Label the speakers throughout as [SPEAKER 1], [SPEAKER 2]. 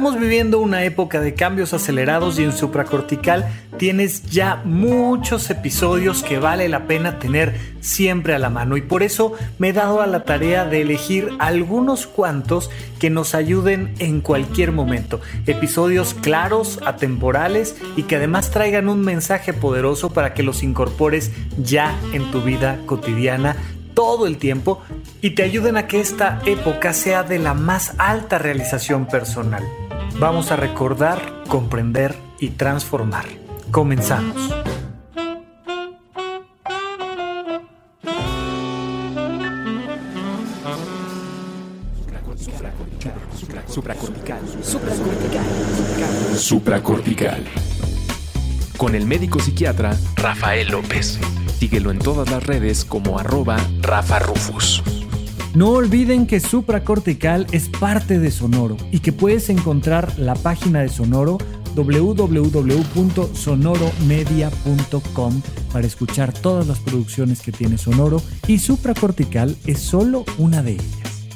[SPEAKER 1] Estamos viviendo una época de cambios acelerados y en supracortical tienes ya muchos episodios que vale la pena tener siempre a la mano y por eso me he dado a la tarea de elegir algunos cuantos que nos ayuden en cualquier momento. Episodios claros, atemporales y que además traigan un mensaje poderoso para que los incorpores ya en tu vida cotidiana todo el tiempo y te ayuden a que esta época sea de la más alta realización personal. Vamos a recordar, comprender y transformar. Comenzamos.
[SPEAKER 2] Supracortical. Supracortical. Supracortical. Con el médico psiquiatra Rafael López. Síguelo en todas las redes como arroba Rafa.
[SPEAKER 1] No olviden que Supracortical es parte de Sonoro y que puedes encontrar la página de Sonoro www.sonoromedia.com para escuchar todas las producciones que tiene Sonoro y Supracortical es solo una de ellas.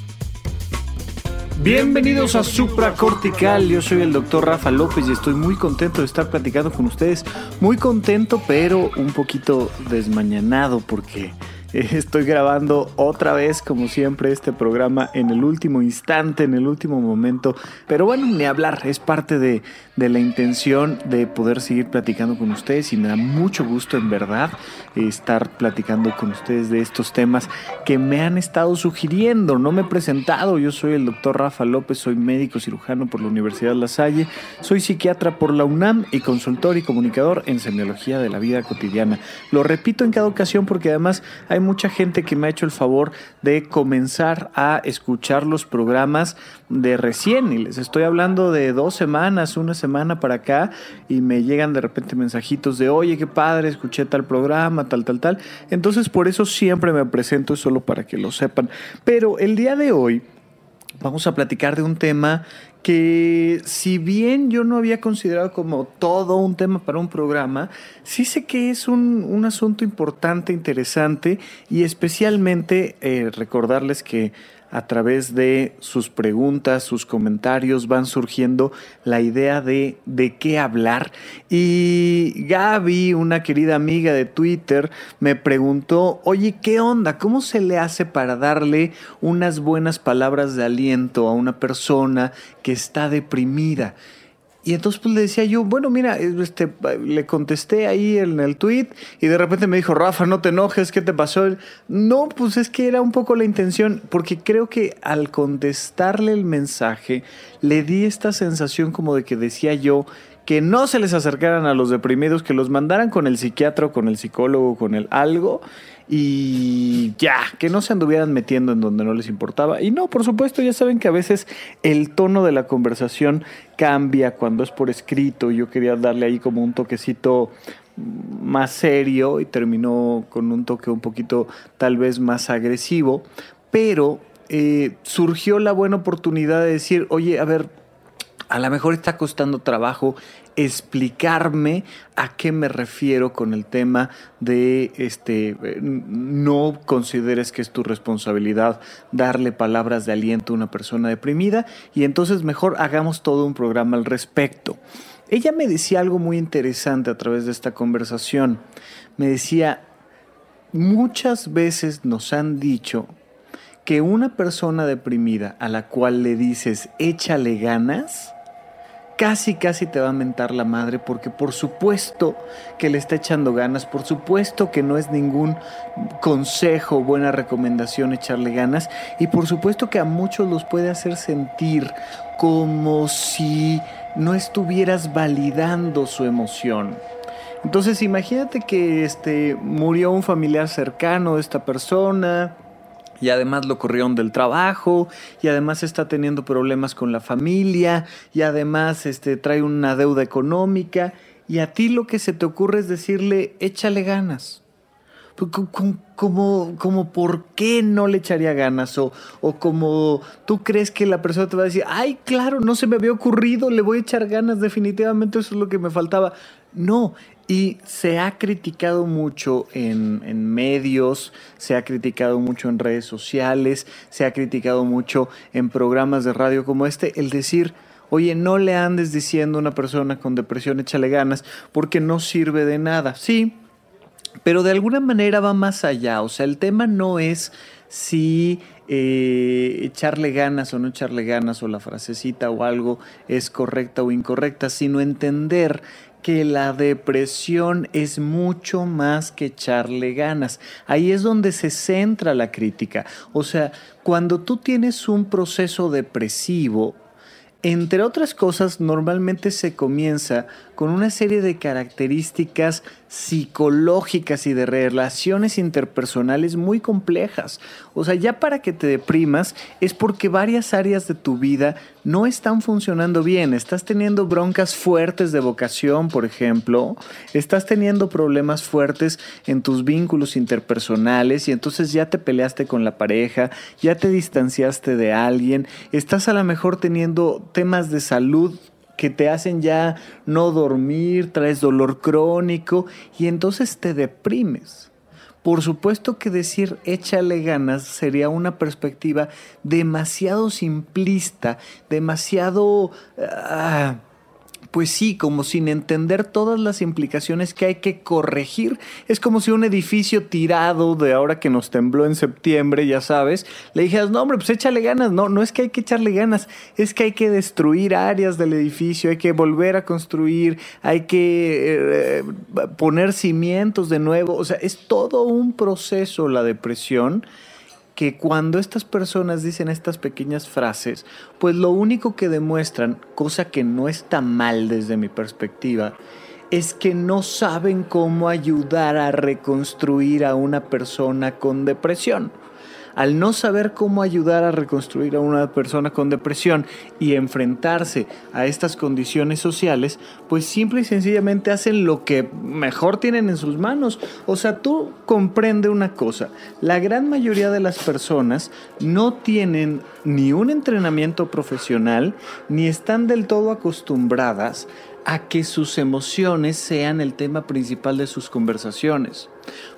[SPEAKER 1] Bienvenidos a Supracortical, yo soy el doctor Rafa López y estoy muy contento de estar platicando con ustedes. Muy contento, pero un poquito desmañanado porque Estoy grabando otra vez, como siempre, este programa en el último instante, en el último momento. Pero bueno, ni hablar, es parte de, la intención de poder seguir platicando con ustedes y me da mucho gusto, en verdad, estar platicando con ustedes de estos temas que me han estado sugiriendo. No me he presentado, yo soy el doctor Rafa López, soy médico cirujano por la Universidad La Salle, soy psiquiatra por la UNAM y consultor y comunicador en semiología de la vida cotidiana. Lo repito en cada ocasión porque además hay mucha gente que me ha hecho el favor de comenzar a escuchar los programas de recién y les estoy hablando de dos semanas, una semana para acá y me llegan de repente mensajitos de oye, qué padre, escuché tal programa, tal, tal, tal. Entonces por eso siempre me presento solo para que lo sepan. Pero el día de hoy vamos a platicar de un tema que si bien yo no había considerado como todo un tema para un programa, sí sé que es un, asunto importante, interesante y especialmente eh, recordarles que a través de sus preguntas, sus comentarios, van surgiendo la idea de de qué hablar. Y Gaby, una querida amiga de Twitter, me preguntó, oye, ¿qué onda? ¿Cómo se le hace para darle unas buenas palabras de aliento a una persona que está deprimida? Y entonces pues le decía yo, bueno, mira, este, le contesté ahí en el tweet y de repente me dijo, Rafa, no te enojes, ¿qué te pasó? No, pues es que era un poco la intención, porque creo que al contestarle el mensaje le di esta sensación como de que decía yo que no se les acercaran a los deprimidos, que los mandaran con el psiquiatra, con el psicólogo, con el algo y ya, que no se anduvieran metiendo en donde no les importaba. Y no, por supuesto, ya saben que a veces el tono de la conversación cambia cuando es por escrito. Yo quería darle ahí como un toquecito más serio y terminó con un toque un poquito tal vez más agresivo, pero eh, surgió la buena oportunidad de decir, oye, a ver, a lo mejor está costando trabajo explicarme a qué me refiero con el tema de este no consideres que es tu responsabilidad darle palabras de aliento a una persona deprimida y entonces mejor hagamos todo un programa al respecto. Ella me decía algo muy interesante a través de esta conversación. Me decía, muchas veces nos han dicho que una persona deprimida a la cual le dices échale ganas, casi, casi te va a mentar la madre porque por supuesto que le está echando ganas, por supuesto que no es ningún consejo, buena recomendación echarle ganas y por supuesto que a muchos los puede hacer sentir como si no estuvieras validando su emoción. Entonces imagínate que este, murió un familiar cercano de esta persona, y además lo corrieron del trabajo y además está teniendo problemas con la familia y además este, trae una deuda económica y a ti lo que se te ocurre es decirle échale ganas. Pues, como, como, por qué no le echaría ganas o, o como tú crees que la persona te va a decir, ay, claro, no se me había ocurrido, le voy a echar ganas, definitivamente eso es lo que me faltaba. No, y se ha criticado mucho en, en, medios, se ha criticado mucho en redes sociales, se ha criticado mucho en programas de radio como este, el decir, Oye, no le andes diciendo a una persona con depresión échale ganas porque no sirve de nada. Sí, pero de alguna manera va más allá. O sea, el tema no es si eh, echarle ganas o no echarle ganas o la frasecita o algo es correcta o incorrecta, sino entender que la depresión es mucho más que echarle ganas. Ahí es donde se centra la crítica. O sea, cuando tú tienes un proceso depresivo, entre otras cosas, normalmente se comienza con una serie de características psicológicas y de relaciones interpersonales muy complejas. O sea, ya para que te deprimas es porque varias áreas de tu vida no están funcionando bien. Estás teniendo broncas fuertes de vocación, por ejemplo. Estás teniendo problemas fuertes en tus vínculos interpersonales y entonces ya te peleaste con la pareja, ya te distanciaste de alguien. Estás a lo mejor teniendo temas de salud que te hacen ya no dormir, traes dolor crónico y entonces te deprimes. Por supuesto que decir échale ganas sería una perspectiva demasiado simplista, demasiado... Ah, pues sí, como sin entender todas las implicaciones que hay que corregir. Es como si un edificio tirado de ahora que nos tembló en septiembre, ya sabes, le dijeras, no hombre, pues échale ganas. No, no es que hay que echarle ganas, es que hay que destruir áreas del edificio, hay que volver a construir, hay que eh, poner cimientos de nuevo. O sea, es todo un proceso la depresión que cuando estas personas dicen estas pequeñas frases, pues lo único que demuestran, cosa que no está mal desde mi perspectiva, es que no saben cómo ayudar a reconstruir a una persona con depresión al no saber cómo ayudar a reconstruir a una persona con depresión y enfrentarse a estas condiciones sociales, pues simple y sencillamente hacen lo que mejor tienen en sus manos. O sea, tú comprende una cosa, la gran mayoría de las personas no tienen ni un entrenamiento profesional, ni están del todo acostumbradas a que sus emociones sean el tema principal de sus conversaciones.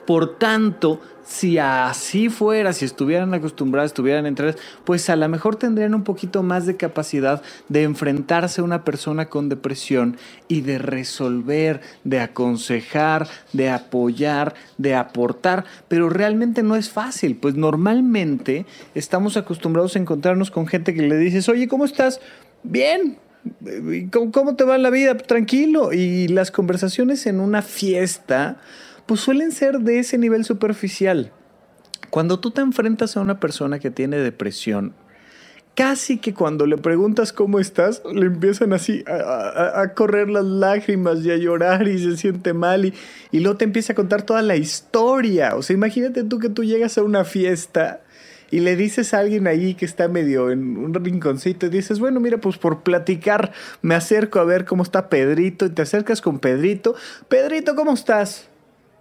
[SPEAKER 1] Por tanto, si así fuera, si estuvieran acostumbrados, estuvieran entre pues a lo mejor tendrían un poquito más de capacidad de enfrentarse a una persona con depresión y de resolver, de aconsejar, de apoyar, de aportar, pero realmente no es fácil, pues normalmente estamos acostumbrados a encontrarnos con gente que le dices, oye, ¿cómo estás? Bien, ¿Cómo, te va la vida? Tranquilo. Y las conversaciones en una fiesta pues suelen ser de ese nivel superficial. Cuando tú te enfrentas a una persona que tiene depresión, casi que cuando le preguntas cómo estás, le empiezan así a, correr las lágrimas y a llorar y se siente mal y, y luego te empieza a contar toda la historia. O sea, imagínate tú que tú llegas a una fiesta y le dices a alguien ahí que está medio en un rinconcito y dices, bueno, mira, pues por platicar me acerco a ver cómo está Pedrito y te acercas con Pedrito. Pedrito, ¿cómo estás?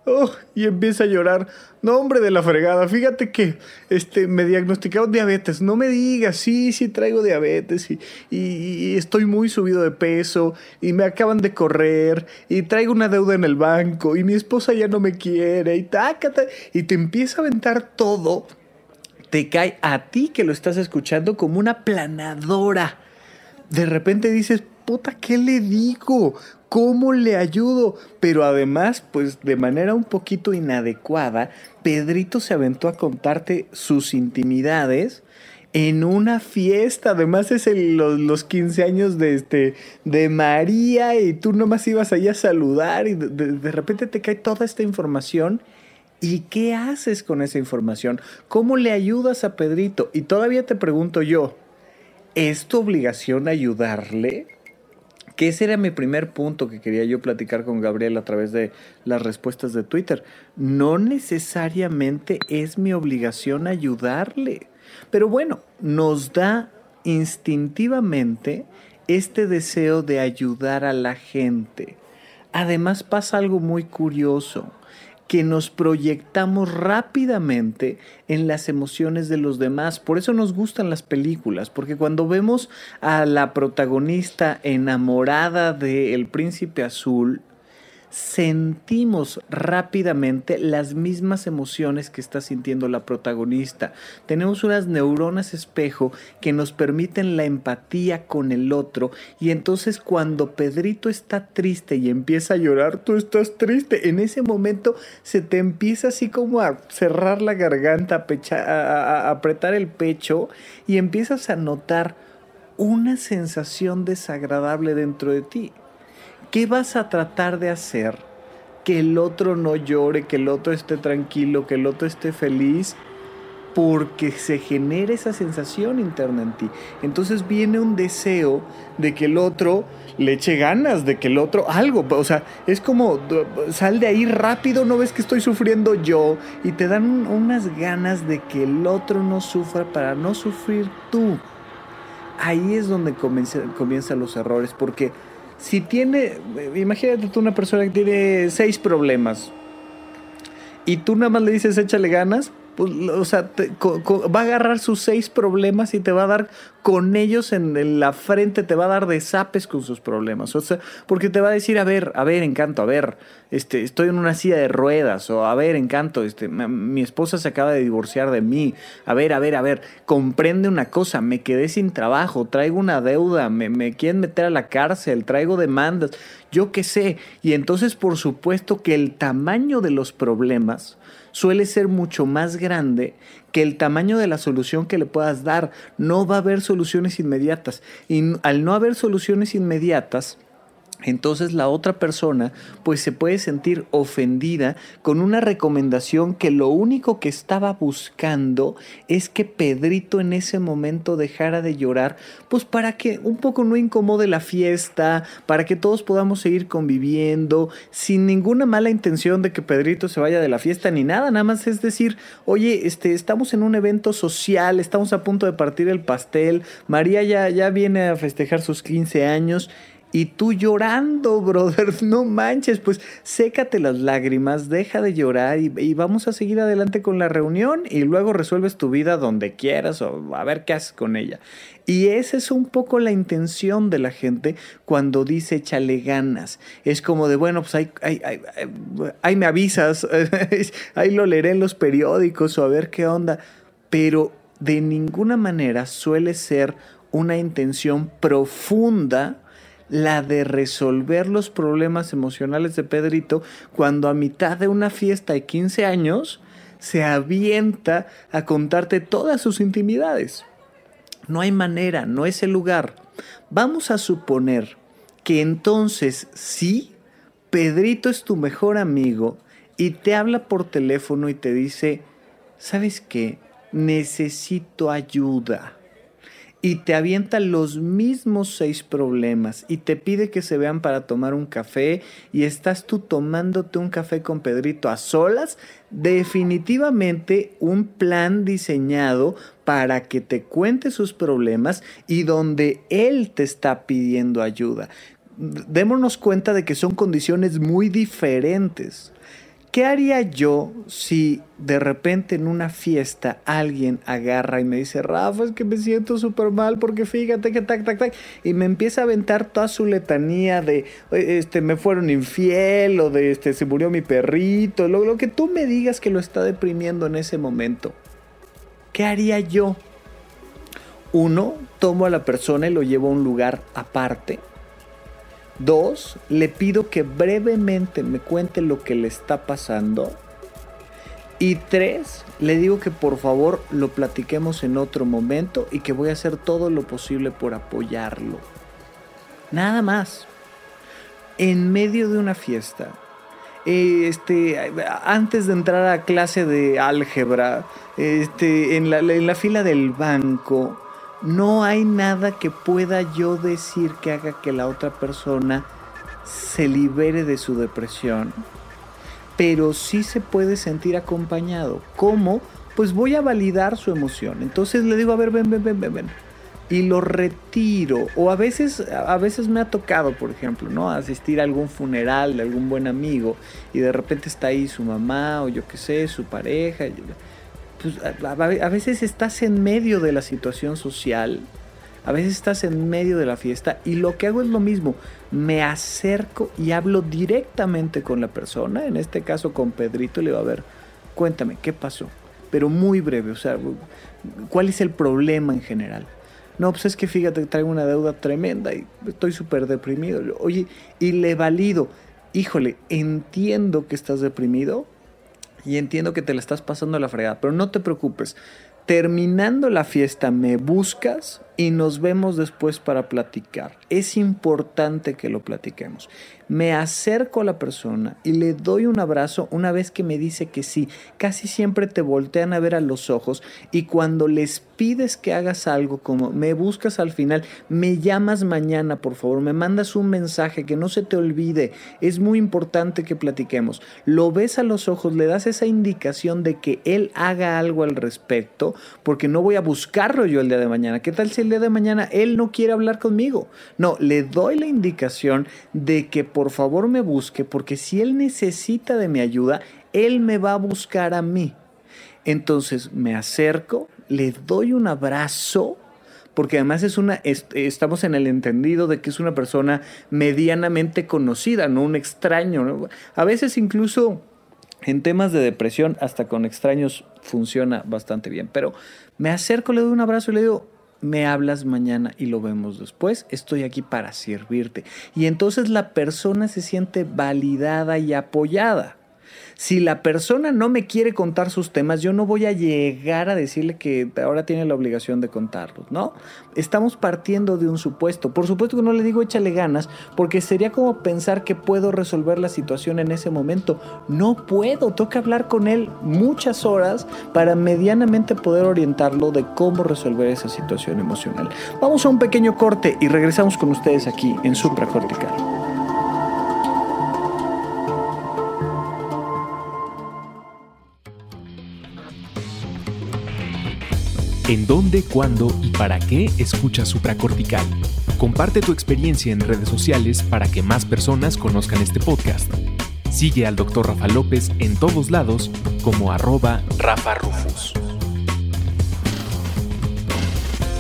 [SPEAKER 1] Oh, y empieza a llorar. No, hombre de la fregada. Fíjate que este, me diagnosticaron diabetes. No me digas, sí, sí traigo diabetes y, y, estoy muy subido de peso y me acaban de correr y traigo una deuda en el banco y mi esposa ya no me quiere y tácate. Y te empieza a aventar todo. Te cae a ti que lo estás escuchando como una planadora. De repente dices, puta, ¿qué le digo? ¿Cómo le ayudo? Pero además, pues de manera un poquito inadecuada, Pedrito se aventó a contarte sus intimidades en una fiesta. Además es los, 15 años de, este, de María y tú nomás ibas allá a saludar y de repente te cae toda esta información. ¿Y qué haces con esa información? ¿Cómo le ayudas a Pedrito? Y todavía te pregunto yo, ¿es tu obligación ayudarle? Que ese era mi primer punto que quería yo platicar con Gabriel a través de las respuestas de Twitter. No necesariamente es mi obligación ayudarle, pero bueno, nos da instintivamente este deseo de ayudar a la gente. Además pasa algo muy curioso que nos proyectamos rápidamente en las emociones de los demás. Por eso nos gustan las películas, porque cuando vemos a la protagonista enamorada del príncipe azul, sentimos rápidamente las mismas emociones que está sintiendo la protagonista. Tenemos unas neuronas espejo que nos permiten la empatía con el otro y entonces cuando Pedrito está triste y empieza a llorar, tú estás triste. En ese momento se te empieza así como a cerrar la garganta, a, apretar el pecho y empiezas a notar una sensación desagradable dentro de ti. ¿Qué vas a tratar de hacer? Que el otro no llore, que el otro esté tranquilo, que el otro esté feliz, porque se genera esa sensación interna en ti. Entonces viene un deseo de que el otro le eche ganas, de que el otro algo, o sea, es como sal de ahí rápido, no ves que estoy sufriendo yo y te dan unas ganas de que el otro no sufra para no sufrir tú. Ahí es donde comienzan los errores, porque si tiene, imagínate tú una persona que tiene seis problemas y tú nada más le dices échale ganas, o sea, va a agarrar sus seis problemas y te va a dar con ellos en, la frente, te va a dar de zapes con sus problemas. O sea, porque te va a decir, a ver, a ver, encanto, a ver, este, estoy en una silla de ruedas, o a ver, encanto, este, mi esposa se acaba de divorciar de mí, a ver, a ver, a ver, comprende una cosa, me quedé sin trabajo, traigo una deuda, me, me quieren meter a la cárcel, traigo demandas, yo qué sé. Y entonces, por supuesto que el tamaño de los problemas, suele ser mucho más grande que el tamaño de la solución que le puedas dar. No va a haber soluciones inmediatas. Y al no haber soluciones inmediatas, entonces la otra persona pues se puede sentir ofendida con una recomendación que lo único que estaba buscando es que Pedrito en ese momento dejara de llorar, pues para que un poco no incomode la fiesta, para que todos podamos seguir conviviendo, sin ninguna mala intención de que Pedrito se vaya de la fiesta ni nada, nada más es decir, oye, este, estamos en un evento social, estamos a punto de partir el pastel, María ya, ya viene a festejar sus 15 años, y tú llorando, brother, no manches, pues sécate las lágrimas, deja de llorar y, vamos a seguir adelante con la reunión y luego resuelves tu vida donde quieras o a ver qué haces con ella. Y esa es un poco la intención de la gente cuando dice échale ganas. Es como de, bueno, pues ahí, ahí me avisas, ahí lo leeré en los periódicos o a ver qué onda. Pero de ninguna manera suele ser una intención profunda la de resolver los problemas emocionales de Pedrito cuando a mitad de una fiesta de 15 años se avienta a contarte todas sus intimidades. No hay manera, no es el lugar. Vamos a suponer que entonces sí, Pedrito es tu mejor amigo y te habla por teléfono y te dice, ¿sabes qué? Necesito ayuda y te avienta los mismos seis problemas y te pide que se vean para tomar un café y estás tú tomándote un café con Pedrito a solas, definitivamente un plan diseñado para que te cuente sus problemas y donde él te está pidiendo ayuda. Démonos cuenta de que son condiciones muy diferentes. ¿Qué haría yo si de repente en una fiesta alguien agarra y me dice, Rafa, es que me siento súper mal porque fíjate que tac, tac, tac, y me empieza a aventar toda su letanía de, este, me fueron infiel o de, este, se murió mi perrito, lo, lo que tú me digas que lo está deprimiendo en ese momento? ¿Qué haría yo? Uno, tomo a la persona y lo llevo a un lugar aparte Dos, le pido que brevemente me cuente lo que le está pasando. Y tres, le digo que por favor lo platiquemos en otro momento y que voy a hacer todo lo posible por apoyarlo. Nada más. En medio de una fiesta, este, antes de entrar a clase de álgebra, este, en la, en la fila del banco, no hay nada que pueda yo decir que haga que la otra persona se libere de su depresión, pero sí se puede sentir acompañado. ¿Cómo? Pues voy a validar su emoción. Entonces le digo, a ver, ven, ven, ven, ven, ven. Y lo retiro. O a veces, a veces me ha tocado, por ejemplo, ¿no? Asistir a algún funeral de algún buen amigo y de repente está ahí su mamá o yo qué sé, su pareja. Pues, a, veces estás en medio de la situación social, A veces estás en medio de la fiesta y lo que hago es lo mismo. Me acerco y hablo directamente con la persona, en este caso con Pedrito, le digo, a ver, cuéntame, ¿qué pasó? Pero muy breve, o sea, ¿cuál es el problema en general? No, pues es que fíjate, traigo una deuda tremenda y estoy súper deprimido. Oye, y le valido, híjole, entiendo que estás deprimido y entiendo que te la estás pasando la fregada, pero no te preocupes. Terminando la fiesta me buscas y nos vemos después para platicar. Es importante que lo platiquemos me acerco a la persona y le doy un abrazo una vez que me dice que sí. Casi siempre te voltean a ver a los ojos y cuando les pides que hagas algo como me buscas al final, me llamas mañana por favor, me mandas un mensaje que no se te olvide, es muy importante que platiquemos. Lo ves a los ojos, le das esa indicación de que él haga algo al respecto, porque no voy a buscarlo yo el día de mañana. ¿Qué tal si el día de mañana él no quiere hablar conmigo? No, le doy la indicación de que por favor me busque, porque si él necesita de mi ayuda, él me va a buscar a mí. Entonces me acerco, le doy un abrazo, porque además es una, estamos en el entendido de que es una persona medianamente conocida, no un extraño. A veces incluso en temas de depresión, hasta con extraños funciona bastante bien. Pero me acerco, le doy un abrazo y le digo, me hablas mañana y lo vemos después. Estoy aquí para servirte. Y entonces la persona se siente validada y apoyada. Si la persona no me quiere contar sus temas, yo no voy a llegar a decirle que ahora tiene la obligación de contarlos, ¿no? Estamos partiendo de un supuesto. Por supuesto que no le digo échale ganas, porque sería como pensar que puedo resolver la situación en ese momento. No puedo, toca hablar con él muchas horas para medianamente poder orientarlo de cómo resolver esa situación emocional. Vamos a un pequeño corte y regresamos con ustedes aquí en Supracortical.
[SPEAKER 2] ¿En dónde, cuándo y para qué escuchas supracortical? Comparte tu experiencia en redes sociales para que más personas conozcan este podcast. Sigue al Dr. Rafa López en todos lados como arroba Rafa Rufus.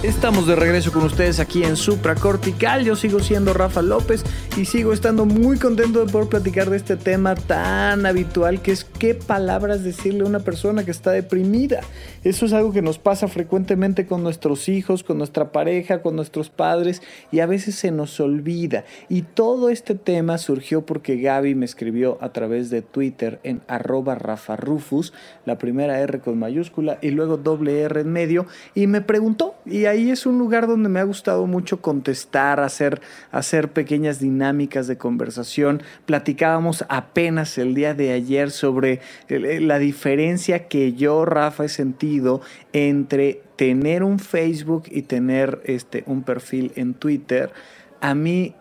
[SPEAKER 1] Estamos de regreso con ustedes aquí en Supracortical. Yo sigo siendo Rafa López y sigo estando muy contento de poder platicar de este tema tan habitual que es qué palabras decirle a una persona que está deprimida. Eso es algo que nos pasa frecuentemente con nuestros hijos, con nuestra pareja, con nuestros padres y a veces se nos olvida. Y todo este tema surgió porque Gaby me escribió a través de Twitter en arroba Rafa Rufus, la primera R con mayúscula y luego doble R en medio y me preguntó y ahí ahí es un lugar donde me ha gustado mucho contestar, hacer, hacer pequeñas dinámicas de conversación. Platicábamos apenas el día de ayer sobre eh, la diferencia que yo, Rafa, he sentido entre tener un Facebook y tener este, un perfil en Twitter. A mí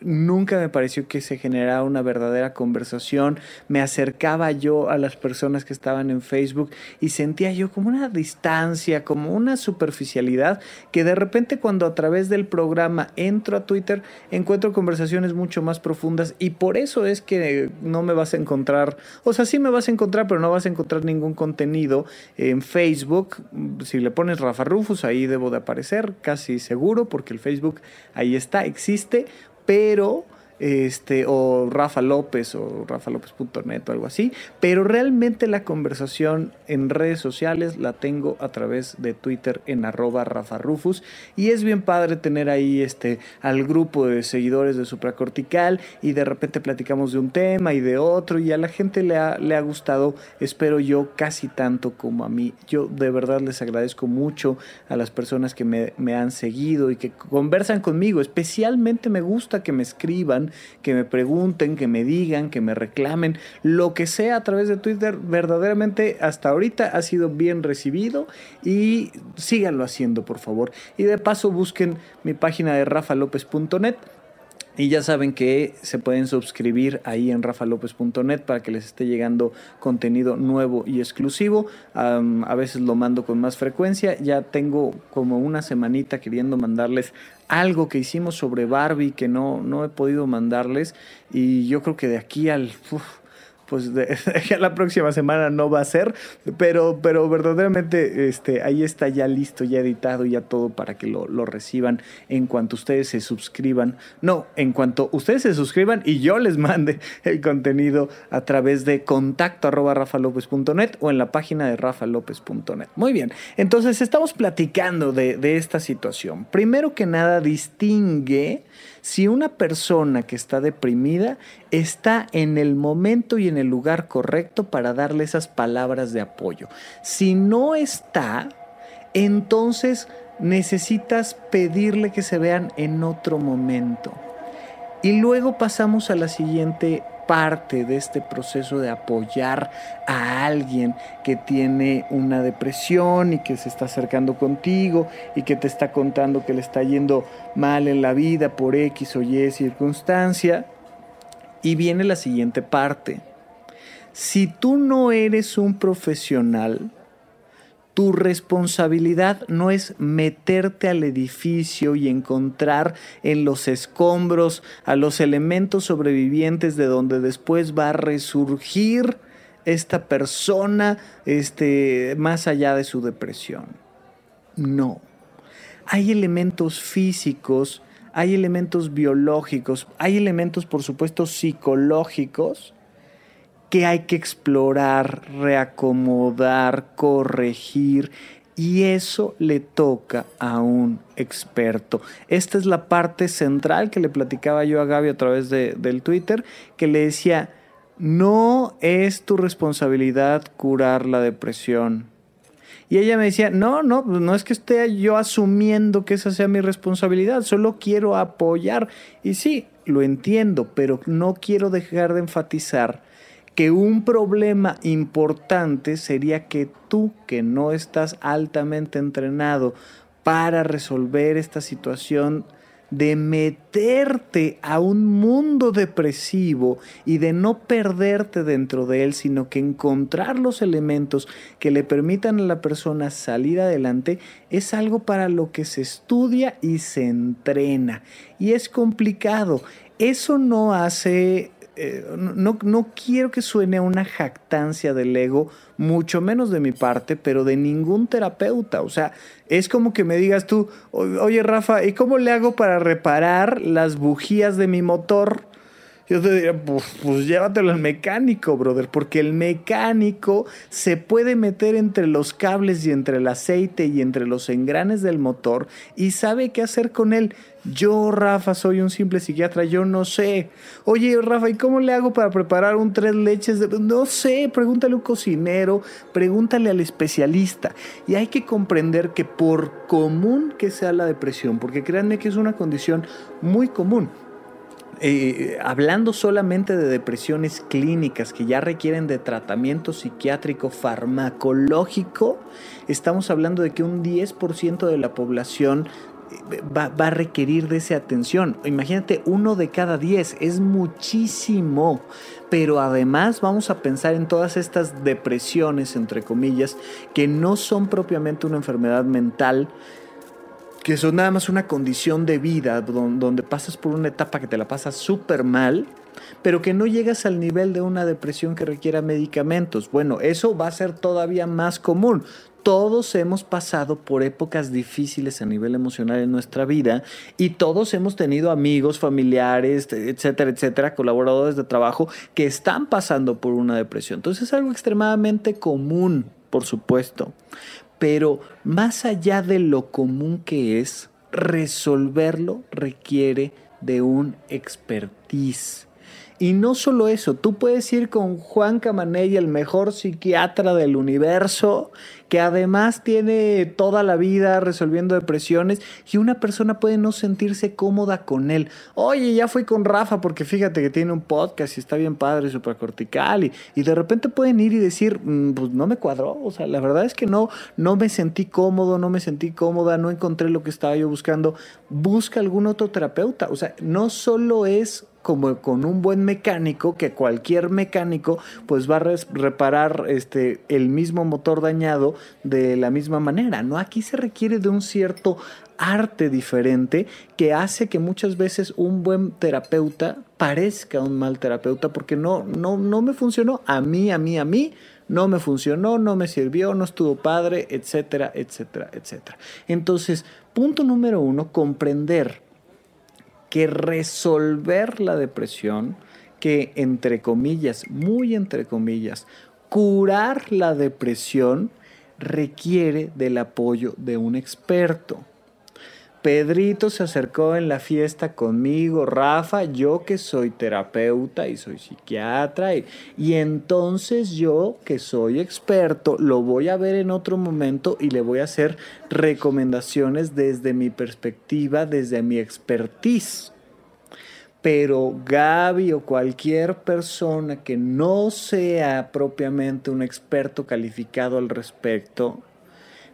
[SPEAKER 1] nunca me pareció que se generara una verdadera conversación. Me acercaba yo a las personas que estaban en Facebook y sentía yo como una distancia, como una superficialidad, que de repente cuando a través del programa entro a Twitter encuentro conversaciones mucho más profundas y por eso es que no me vas a encontrar, o sea, sí me vas a encontrar, pero no vas a encontrar ningún contenido en Facebook. Si le pones Rafa Rufus, ahí debo de aparecer, casi seguro, porque el Facebook ahí está, existe pero este, o Rafa López o rafalopez.net o algo así, pero realmente la conversación en redes sociales la tengo a través de Twitter en arroba Rafa Rufus. Y es bien padre tener ahí este, al grupo de seguidores de Supracortical y de repente platicamos de un tema y de otro y a la gente le ha, le ha gustado, espero yo, casi tanto como a mí. Yo de verdad les agradezco mucho a las personas que me, me han seguido y que conversan conmigo, especialmente me gusta que me escriban que me pregunten, que me digan, que me reclamen, lo que sea a través de Twitter, verdaderamente hasta ahorita ha sido bien recibido y síganlo haciendo, por favor. Y de paso busquen mi página de rafalopez.net y ya saben que se pueden suscribir ahí en rafalopez.net para que les esté llegando contenido nuevo y exclusivo. a veces lo mando con más frecuencia. Ya tengo como una semanita queriendo mandarles algo que hicimos sobre Barbie que no, no he podido mandarles. Y yo creo que de aquí al pues de, la próxima semana no va a ser, pero, pero verdaderamente este, ahí está ya listo, ya editado, ya todo para que lo, lo, reciban en cuanto ustedes se suscriban. No, en cuanto ustedes se suscriban y yo les mande el contenido a través de contacto arroba rafalopez.net o en la página de rafalopez.net. Muy bien, entonces estamos platicando de, de esta situación. Primero que nada, distingue si una persona que está deprimida está en el momento y en el lugar correcto para darle esas palabras de apoyo. Si no está, entonces necesitas pedirle que se vean en otro momento. Y luego pasamos a la siguiente parte de este proceso de apoyar a alguien que tiene una depresión y que se está acercando contigo y que te está contando que le está yendo mal en la vida por X o Y circunstancia. Y viene la siguiente parte. Si tú no eres un profesional, tu responsabilidad no es meterte al edificio y encontrar en los escombros a los elementos sobrevivientes de donde después va a resurgir esta persona este, más allá de su depresión. No. Hay elementos físicos, hay elementos biológicos, hay elementos por supuesto psicológicos que hay que explorar, reacomodar, corregir. Y eso le toca a un experto. Esta es la parte central que le platicaba yo a Gaby a través de, del Twitter, que le decía, no es tu responsabilidad curar la depresión. Y ella me decía, no, no, no es que esté yo asumiendo que esa sea mi responsabilidad, solo quiero apoyar. Y sí, lo entiendo, pero no quiero dejar de enfatizar que un problema importante sería que tú, que no estás altamente entrenado para resolver esta situación, de meterte a un mundo depresivo y de no perderte dentro de él, sino que encontrar los elementos que le permitan a la persona salir adelante, es algo para lo que se estudia y se entrena. Y es complicado. Eso no hace eh, no, no, quiero que suene una jactancia del ego, mucho menos de mi parte, pero de ningún terapeuta. O sea, es como que me digas tú, oye Rafa, ¿y cómo le hago para reparar las bujías de mi motor? Yo te diría, pues, pues, llévatelo al mecánico, brother, porque el mecánico se puede meter entre los cables y entre el aceite y entre los engranes del motor y sabe qué hacer con él. Yo, Rafa, soy un simple psiquiatra, yo no sé. Oye, Rafa, ¿y cómo le hago para preparar un tres leches? De... No sé, pregúntale a un cocinero, pregúntale al especialista. Y hay que comprender que por común que sea la depresión, porque créanme que es una condición muy común, eh, hablando solamente de depresiones clínicas que ya requieren de tratamiento psiquiátrico farmacológico, estamos hablando de que un 10% de la población eh, Va, va, a requerir de esa atención. Imagínate, uno de cada 10 es muchísimo. Pero además vamos a pensar en todas estas depresiones, entre comillas, que no son propiamente una enfermedad mental, que son nada más una condición de vida donde pasas por una etapa que te la pasas súper mal, pero que no llegas al nivel de una depresión que requiera medicamentos. Bueno, eso va a ser todavía más común. Todos hemos pasado por épocas difíciles a nivel emocional en nuestra vida y todos hemos tenido amigos, familiares, etcétera, etcétera, colaboradores de trabajo que están pasando por una depresión. Entonces es algo extremadamente común, por supuesto. Pero más allá de lo común que es, resolverlo requiere de un expertise. Y no solo eso, tú puedes ir con Juan Camaney, el mejor psiquiatra del universo, que además tiene toda la vida resolviendo depresiones y una persona puede no sentirse cómoda con él. Oye, ya fui con Rafa porque fíjate que tiene un podcast y está bien padre, súper cortical y, y, de repente pueden ir y decir, mm, pues no me cuadró, o sea, la verdad es que no, no me sentí cómodo, no me sentí cómoda, no encontré lo que estaba yo buscando. Busca algún otro terapeuta, o sea, no solo es como con un buen mecánico, que cualquier mecánico pues va a reparar este, el mismo motor dañado de la misma manera, ¿no? Aquí se requiere de un cierto arte diferente que hace que muchas veces un buen terapeuta parezca un mal terapeuta porque no, no, no me funcionó a mí, a mí, a mí, no me funcionó, no me sirvió, no estuvo padre, etcétera, etcétera, etcétera. Entonces, punto número uno, comprender que resolver la depresión, que entre comillas, muy entre comillas, curar la depresión requiere del apoyo de un experto. Pedrito se acercó en la fiesta conmigo, Rafa, yo que soy terapeuta y soy psiquiatra, y, entonces yo que soy experto lo voy a ver en otro momento y le voy a hacer recomendaciones desde mi perspectiva, desde mi expertise. Pero Gaby o cualquier persona que no sea propiamente un experto calificado al respecto,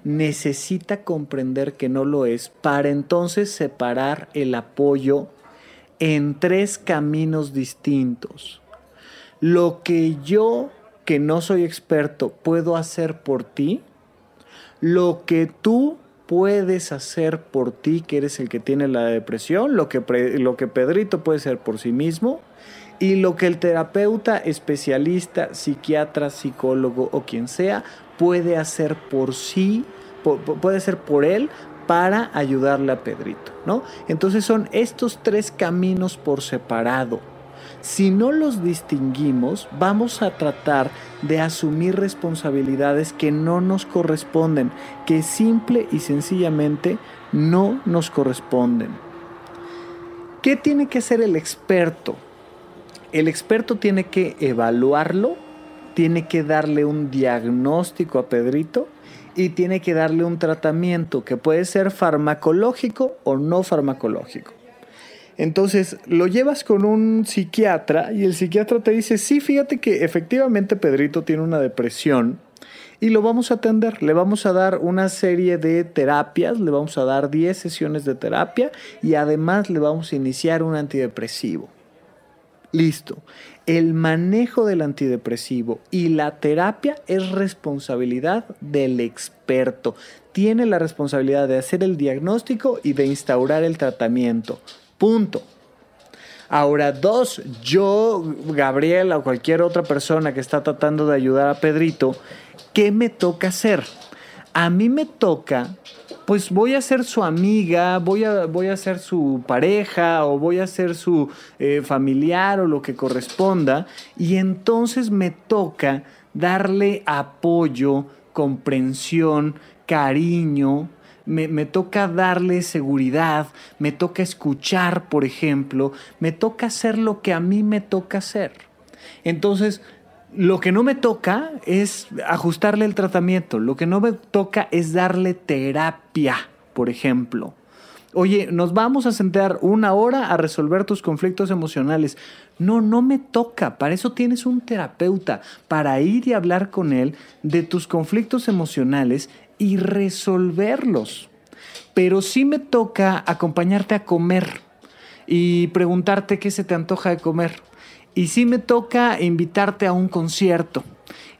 [SPEAKER 1] necesita comprender que no lo es para entonces separar el apoyo en tres caminos distintos. Lo que yo, que no soy experto, puedo hacer por ti, lo que tú puedes hacer por ti, que eres el que tiene la depresión, lo que, lo que Pedrito puede hacer por sí mismo, y lo que el terapeuta, especialista, psiquiatra, psicólogo o quien sea puede hacer por sí puede ser por él para ayudarle a Pedrito, ¿no? Entonces son estos tres caminos por separado. Si no los distinguimos, vamos a tratar de asumir responsabilidades que no nos corresponden, que simple y sencillamente no nos corresponden. ¿Qué tiene que hacer el experto? El experto tiene que evaluarlo, tiene que darle un diagnóstico a Pedrito y tiene que darle un tratamiento que puede ser farmacológico o no farmacológico. Entonces lo llevas con un psiquiatra y el psiquiatra te dice, sí, fíjate que efectivamente Pedrito tiene una depresión y lo vamos a atender. Le vamos a dar una serie de terapias, le vamos a dar 10 sesiones de terapia y además le vamos a iniciar un antidepresivo. Listo. El manejo del antidepresivo y la terapia es responsabilidad del experto. Tiene la responsabilidad de hacer el diagnóstico y de instaurar el tratamiento. Punto. Ahora, dos, yo, Gabriela o cualquier otra persona que está tratando de ayudar a Pedrito, ¿qué me toca hacer? A mí me toca pues voy a ser su amiga, voy a, voy a ser su pareja o voy a ser su eh, familiar o lo que corresponda. Y entonces me toca darle apoyo, comprensión, cariño, me, me, toca darle seguridad, me toca escuchar, por ejemplo, me toca hacer lo que a mí me toca hacer. Entonces, lo que no me toca es ajustarle el tratamiento, lo que no me toca es darle terapia, por ejemplo. Oye, nos vamos a sentar una hora a resolver tus conflictos emocionales. No, no me toca. Para eso tienes un terapeuta, para ir y hablar con él de tus conflictos emocionales y resolverlos. Pero sí me toca acompañarte a comer y preguntarte qué se te antoja de comer y sí me toca invitarte a un concierto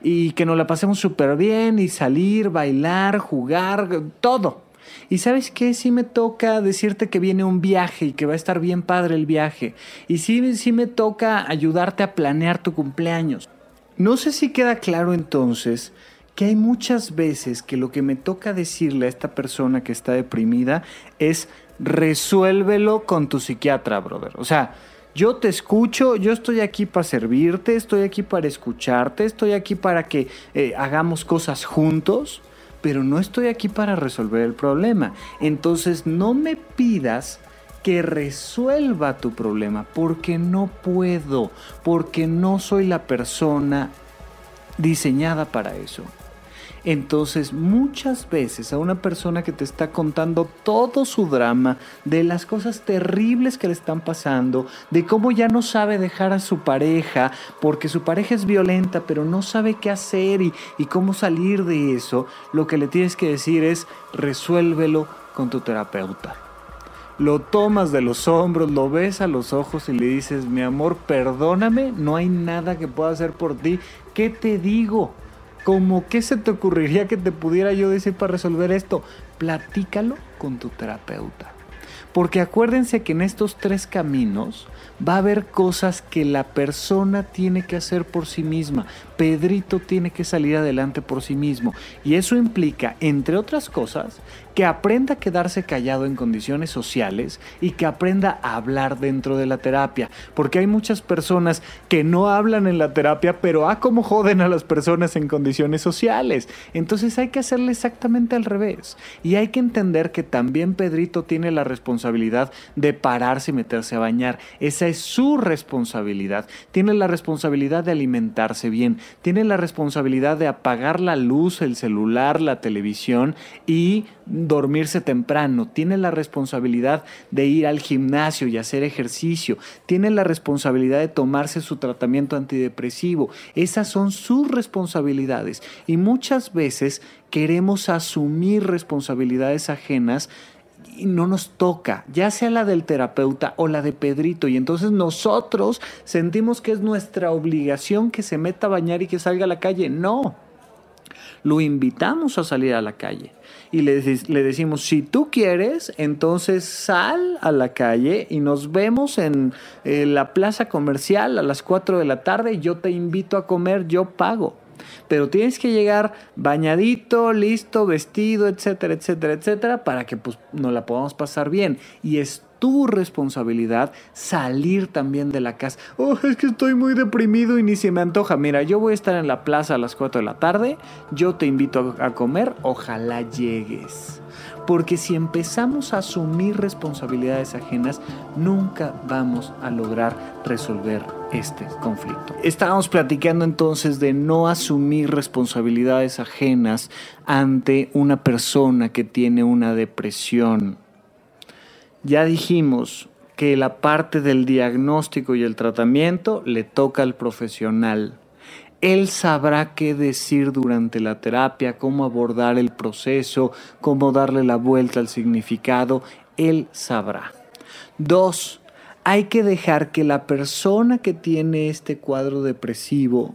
[SPEAKER 1] y que nos la pasemos súper bien y salir, bailar, jugar, todo. Y sabes qué, sí me toca decirte que viene un viaje y que va a estar bien padre el viaje. Y sí, sí me toca ayudarte a planear tu cumpleaños. No sé si queda claro entonces que hay muchas veces que lo que me toca decirle a esta persona que está deprimida es resuélvelo con tu psiquiatra, brother. O sea, yo te escucho, yo estoy aquí para servirte, estoy aquí para escucharte, estoy aquí para que eh, hagamos cosas juntos, pero no estoy aquí para resolver el problema. Entonces no me pidas que resuelva tu problema, porque no puedo, porque no soy la persona diseñada para eso. Entonces muchas veces a una persona que te está contando todo su drama, de las cosas terribles que le están pasando, de cómo ya no sabe dejar a su pareja, porque su pareja es violenta, pero no sabe qué hacer y, cómo salir de eso, lo que le tienes que decir es resuélvelo con tu terapeuta. lo tomas de los hombros, lo ves a los ojos y le dices, mi amor, perdóname, no hay nada que pueda hacer por ti. ¿Qué te digo? ¿Cómo qué se te ocurriría que te pudiera yo decir para resolver esto? Platícalo con tu terapeuta. Porque acuérdense que en estos tres caminos va a haber cosas que la persona tiene que hacer por sí misma. Pedrito tiene que salir adelante por sí mismo. Y eso implica, entre otras cosas, que aprenda a quedarse callado en condiciones sociales y que aprenda a hablar dentro de la terapia. Porque hay muchas personas que no hablan en la terapia, pero a cómo joden a las personas en condiciones sociales. Entonces hay que hacerle exactamente al revés. Y hay que entender que también Pedrito tiene la responsabilidad de pararse y meterse a bañar. Esa es su responsabilidad. Tiene la responsabilidad de alimentarse bien. Tiene la responsabilidad de apagar la luz, el celular, la televisión y dormirse temprano, tiene la responsabilidad de ir al gimnasio y hacer ejercicio, tiene la responsabilidad de tomarse su tratamiento antidepresivo. Esas son sus responsabilidades. Y muchas veces queremos asumir responsabilidades ajenas y no nos toca, ya sea la del terapeuta o la de Pedrito, y entonces nosotros sentimos que es nuestra obligación que se meta a bañar y que salga a la calle. No, lo invitamos a salir a la calle y le, decimos, si tú quieres, entonces sal a la calle y nos vemos en eh, la plaza comercial a las 4 de la tarde yo te invito a comer, yo pago. Pero tienes que llegar bañadito, listo, vestido, etcétera, etcétera, etcétera, para que pues nos la podamos pasar bien. Y es tu responsabilidad salir también de la casa. Oh, es que estoy muy deprimido y ni se me antoja. Mira, yo voy a estar en la plaza a las 4 de la tarde. Yo te invito a comer. Ojalá llegues. Porque si empezamos a asumir responsabilidades ajenas, nunca vamos a lograr resolver este conflicto. Estábamos platicando entonces de no asumir responsabilidades ajenas ante una persona que tiene una depresión ya dijimos que la parte del diagnóstico y el tratamiento le toca al profesional. Él sabrá qué decir durante la terapia, cómo abordar el proceso, cómo darle la vuelta al significado. Él sabrá. Dos, hay que dejar que la persona que tiene este cuadro depresivo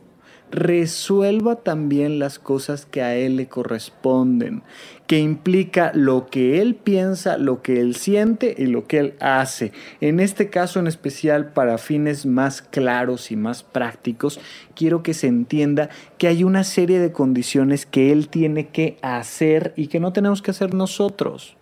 [SPEAKER 1] resuelva también las cosas que a él le corresponden, que implica lo que él piensa, lo que él siente y lo que él hace. En este caso en especial, para fines más claros y más prácticos, quiero que se entienda que hay una serie de condiciones que él tiene que hacer y que no tenemos que hacer nosotros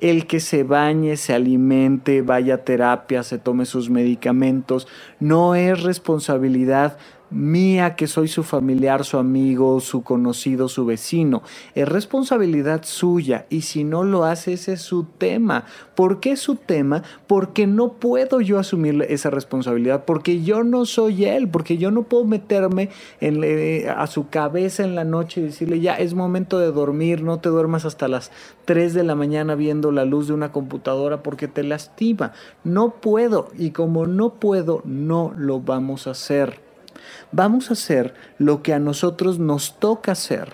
[SPEAKER 1] el que se bañe, se alimente, vaya a terapia, se tome sus medicamentos, no es responsabilidad mía que soy su familiar, su amigo, su conocido, su vecino. Es responsabilidad suya y si no lo hace ese es su tema. ¿Por qué es su tema? Porque no puedo yo asumir esa responsabilidad, porque yo no soy él, porque yo no puedo meterme en, eh, a su cabeza en la noche y decirle ya es momento de dormir, no te duermas hasta las 3 de la mañana viendo la luz de una computadora porque te lastima. No puedo y como no puedo, no lo vamos a hacer vamos a hacer lo que a nosotros nos toca hacer.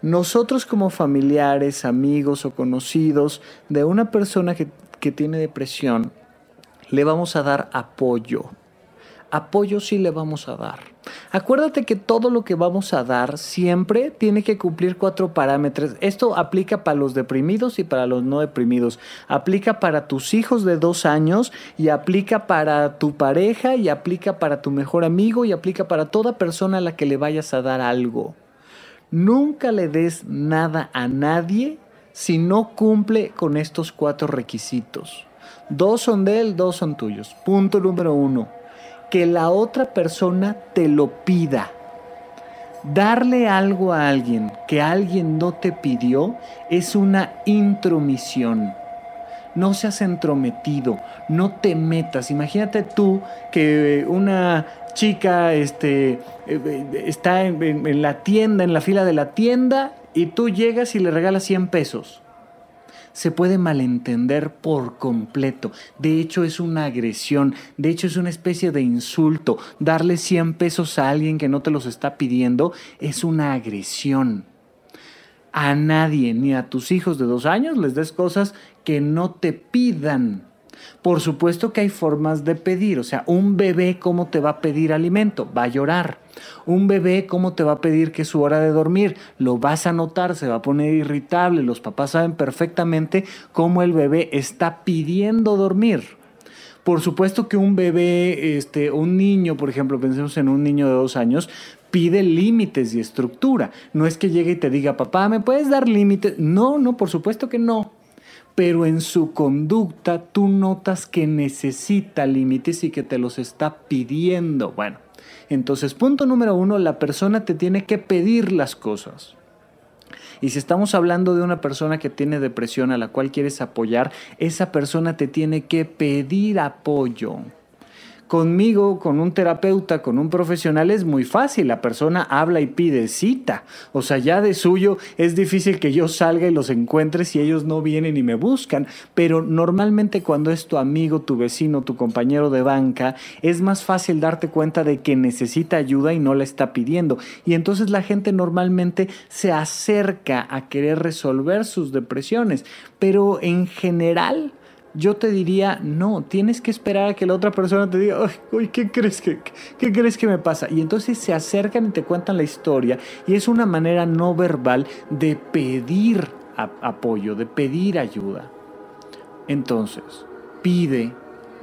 [SPEAKER 1] Nosotros como familiares, amigos o conocidos de una persona que, tiene depresión, le vamos a dar apoyo. Apoyo sí le vamos a dar. Acuérdate que todo lo que vamos a dar siempre tiene que cumplir cuatro parámetros. Esto aplica para los deprimidos y para los no deprimidos. Aplica para tus hijos de dos años y aplica para tu pareja y aplica para tu mejor amigo y aplica para toda persona a la que le vayas a dar algo. Nunca le des nada a nadie si no cumple con estos cuatro requisitos. Dos son de él, dos son tuyos. Punto número uno que la otra persona te lo pida. Darle algo a alguien que alguien no te pidió es una intromisión. No seas entrometido, no te metas. Imagínate tú que una chica este, eh, está en, en la tienda, en la fila de la tienda, y tú llegas y le regalas 100 pesos se puede malentender por completo. De hecho, es una agresión, de hecho, es una especie de insulto. Darle 100 pesos a alguien que no te los está pidiendo es una agresión. A nadie, ni a tus hijos de dos años, les des cosas que no te pidan. Por supuesto que hay formas de pedir, o sea, un bebé cómo te va a pedir alimento, va a llorar. Un bebé cómo te va a pedir que es su hora de dormir, lo vas a notar, se va a poner irritable. Los papás saben perfectamente cómo el bebé está pidiendo dormir. Por supuesto que un bebé, este, un niño, por ejemplo, pensemos en un niño de dos años, pide límites y estructura. No es que llegue y te diga, papá, ¿me puedes dar límites? No, no, por supuesto que no. Pero en su conducta tú notas que necesita límites y que te los está pidiendo. Bueno, entonces punto número uno, la persona te tiene que pedir las cosas. Y si estamos hablando de una persona que tiene depresión a la cual quieres apoyar, esa persona te tiene que pedir apoyo conmigo, con un terapeuta, con un profesional es muy fácil. La persona habla y pide cita. O sea, ya de suyo es difícil que yo salga y los encuentre si ellos no vienen y me buscan. Pero normalmente cuando es tu amigo, tu vecino, tu compañero de banca, es más fácil darte cuenta de que necesita ayuda y no la está pidiendo. Y entonces la gente normalmente se acerca a querer resolver sus depresiones. Pero en general yo te diría, no, tienes que esperar a que la otra persona te diga, uy, ¿qué crees que, qué crees que me pasa? Y entonces se acercan y te cuentan la historia y es una manera no verbal de pedir apoyo, de pedir ayuda. Entonces, pide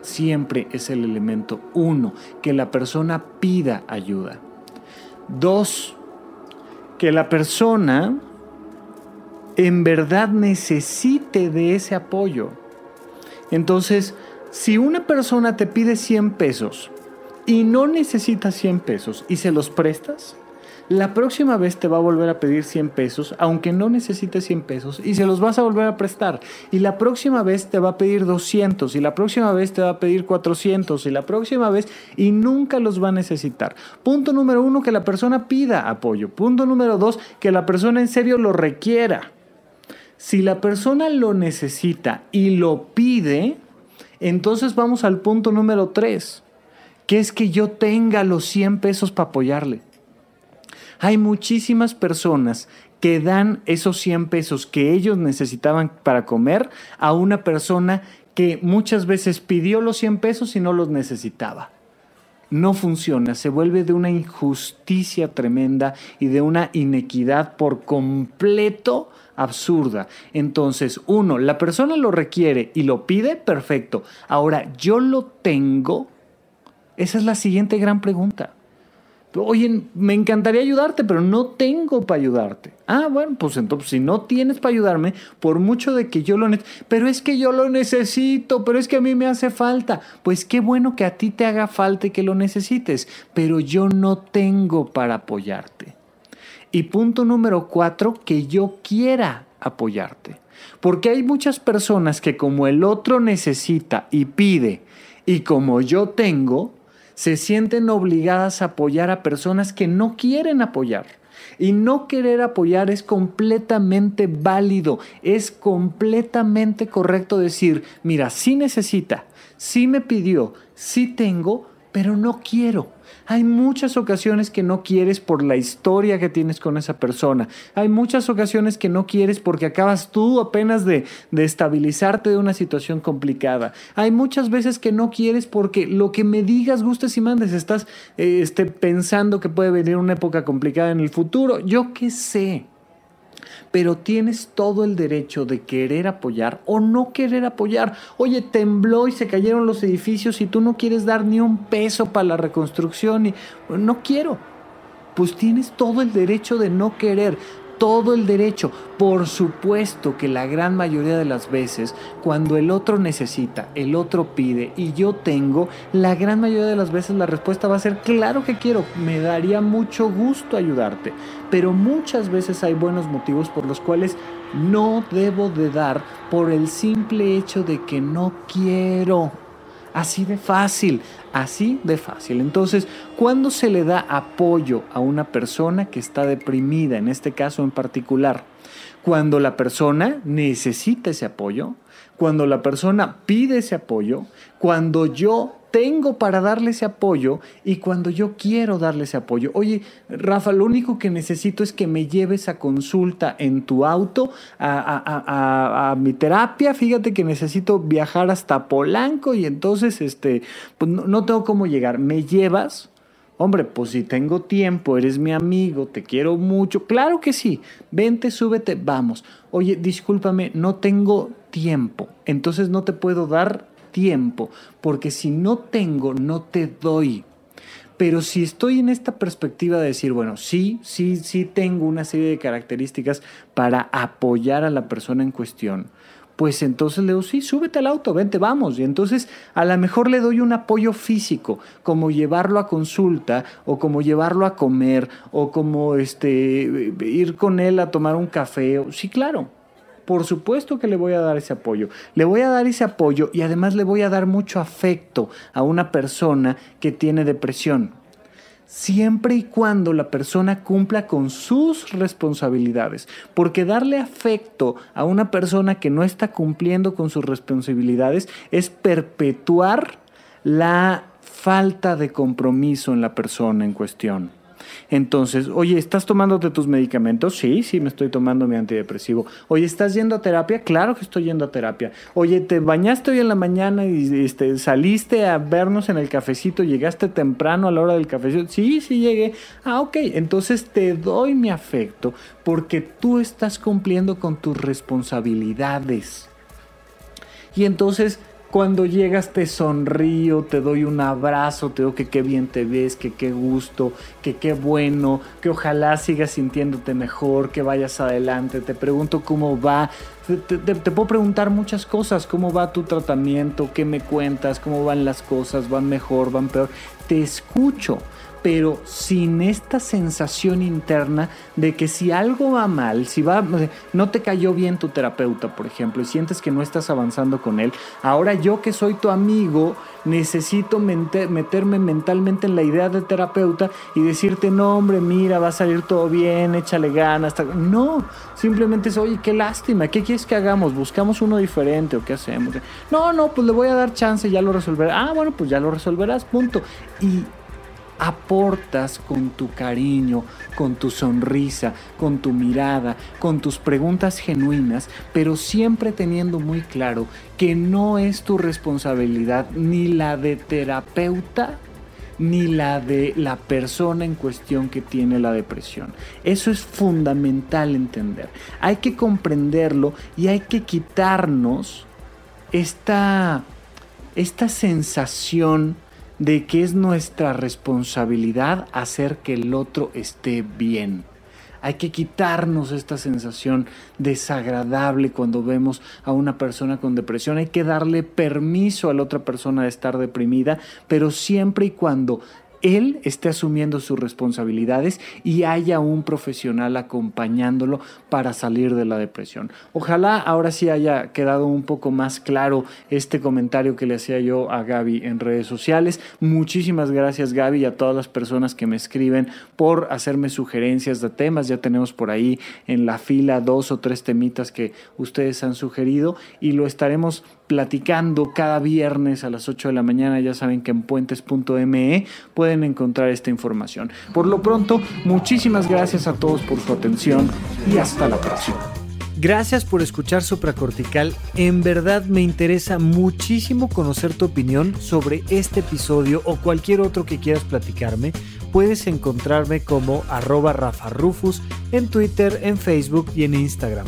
[SPEAKER 1] siempre es el elemento uno, que la persona pida ayuda. Dos, que la persona en verdad necesite de ese apoyo. Entonces, si una persona te pide 100 pesos y no necesita 100 pesos y se los prestas, la próxima vez te va a volver a pedir 100 pesos, aunque no necesite 100 pesos, y se los vas a volver a prestar. Y la próxima vez te va a pedir 200, y la próxima vez te va a pedir 400, y la próxima vez, y nunca los va a necesitar. Punto número uno, que la persona pida apoyo. Punto número dos, que la persona en serio lo requiera. Si la persona lo necesita y lo pide, entonces vamos al punto número tres, que es que yo tenga los 100 pesos para apoyarle. Hay muchísimas personas que dan esos 100 pesos que ellos necesitaban para comer a una persona que muchas veces pidió los 100 pesos y no los necesitaba. No funciona, se vuelve de una injusticia tremenda y de una inequidad por completo absurda. Entonces, uno, la persona lo requiere y lo pide, perfecto. Ahora, ¿yo lo tengo? Esa es la siguiente gran pregunta. Oye, me encantaría ayudarte, pero no tengo para ayudarte. Ah, bueno, pues entonces si no tienes para ayudarme, por mucho de que yo lo necesito, pero es que yo lo necesito, pero es que a mí me hace falta. Pues qué bueno que a ti te haga falta y que lo necesites, pero yo no tengo para apoyarte. Y punto número cuatro, que yo quiera apoyarte. Porque hay muchas personas que como el otro necesita y pide, y como yo tengo, se sienten obligadas a apoyar a personas que no quieren apoyar. Y no querer apoyar es completamente válido, es completamente correcto decir, mira, sí necesita, sí me pidió, sí tengo, pero no quiero. Hay muchas ocasiones que no quieres por la historia que tienes con esa persona. Hay muchas ocasiones que no quieres porque acabas tú apenas de, de estabilizarte de una situación complicada. Hay muchas veces que no quieres porque lo que me digas, gustes y mandes, estás eh, este, pensando que puede venir una época complicada en el futuro. Yo qué sé pero tienes todo el derecho de querer apoyar o no querer apoyar. Oye, tembló y se cayeron los edificios y tú no quieres dar ni un peso para la reconstrucción y no quiero. Pues tienes todo el derecho de no querer todo el derecho. Por supuesto que la gran mayoría de las veces, cuando el otro necesita, el otro pide y yo tengo, la gran mayoría de las veces la respuesta va a ser, claro que quiero, me daría mucho gusto ayudarte. Pero muchas veces hay buenos motivos por los cuales no debo de dar por el simple hecho de que no quiero. Así de fácil, así de fácil. Entonces, cuando se le da apoyo a una persona que está deprimida, en este caso en particular, cuando la persona necesita ese apoyo, cuando la persona pide ese apoyo, cuando yo tengo para darle ese apoyo y cuando yo quiero darle ese apoyo. Oye, Rafa, lo único que necesito es que me lleves a consulta en tu auto a, mi terapia. Fíjate que necesito viajar hasta Polanco y entonces este, pues no, no tengo cómo llegar. ¿Me llevas? Hombre, pues si tengo tiempo, eres mi amigo, te quiero mucho. Claro que sí. Vente, súbete, vamos. Oye, discúlpame, no tengo tiempo. Entonces no te puedo dar tiempo, porque si no tengo, no te doy. Pero si estoy en esta perspectiva de decir, bueno, sí, sí, sí tengo una serie de características para apoyar a la persona en cuestión, pues entonces le digo, sí, súbete al auto, vente, vamos. Y entonces a lo mejor le doy un apoyo físico, como llevarlo a consulta, o como llevarlo a comer, o como este, ir con él a tomar un café. Sí, claro, por supuesto que le voy a dar ese apoyo. Le voy a dar ese apoyo y además le voy a dar mucho afecto a una persona que tiene depresión siempre y cuando la persona cumpla con sus responsabilidades. Porque darle afecto a una persona que no está cumpliendo con sus responsabilidades es perpetuar la falta de compromiso en la persona en cuestión. Entonces, oye, ¿estás tomándote tus medicamentos? Sí, sí, me estoy tomando mi antidepresivo. Oye, ¿estás yendo a terapia? Claro que estoy yendo a terapia. Oye, ¿te bañaste hoy en la mañana y este, saliste a vernos en el cafecito? ¿Llegaste temprano a la hora del cafecito? Sí, sí llegué. Ah, ok, entonces te doy mi afecto porque tú estás cumpliendo con tus responsabilidades. Y entonces cuando llegas te sonrío, te doy un abrazo, te digo que qué bien te ves, que qué gusto, que qué bueno, que ojalá sigas sintiéndote mejor, que vayas adelante. Te pregunto cómo va. Te, puedo preguntar muchas cosas, cómo va tu tratamiento, qué me cuentas, cómo van las cosas, van mejor, van peor. Te escucho pero sin esta sensación interna de que si algo va mal, si va, no te cayó bien tu terapeuta, por ejemplo, y sientes que no estás avanzando con él, ahora yo que soy tu amigo, necesito meterme mentalmente en la idea de terapeuta y decirte, no, hombre, mira, va a salir todo bien, échale ganas. No, simplemente es, oye, qué lástima, ¿qué quieres que hagamos? ¿Buscamos uno diferente o qué hacemos? No, no, pues le voy a dar chance, ya lo resolverá. Ah, bueno, pues ya lo resolverás, punto. Y aportas con tu cariño, con tu sonrisa, con tu mirada, con tus preguntas genuinas, pero siempre teniendo muy claro que no es tu responsabilidad ni la de terapeuta ni la de la persona en cuestión que tiene la depresión. Eso es fundamental entender. Hay que comprenderlo y hay que quitarnos esta, esta sensación de que es nuestra responsabilidad hacer que el otro esté bien. Hay que quitarnos esta sensación desagradable cuando vemos a una persona con depresión. Hay que darle permiso a la otra persona de estar deprimida, pero siempre y cuando él esté asumiendo sus responsabilidades y haya un profesional acompañándolo para salir de la depresión. Ojalá ahora sí haya quedado un poco más claro este comentario que le hacía yo a Gaby en redes sociales. Muchísimas gracias Gaby y a todas las personas que me escriben por hacerme sugerencias de temas. Ya tenemos por ahí en la fila dos o tres temitas que ustedes han sugerido y lo estaremos platicando cada viernes a las 8 de la mañana. Ya saben que en puentes.me pueden encontrar esta información. Por lo pronto, muchísimas gracias a todos por su atención y hasta la próxima. Gracias por escuchar Supracortical. En verdad me interesa muchísimo conocer tu opinión sobre este episodio o cualquier otro que quieras platicarme. Puedes encontrarme como arroba Rafa Rufus en Twitter, en Facebook y en Instagram.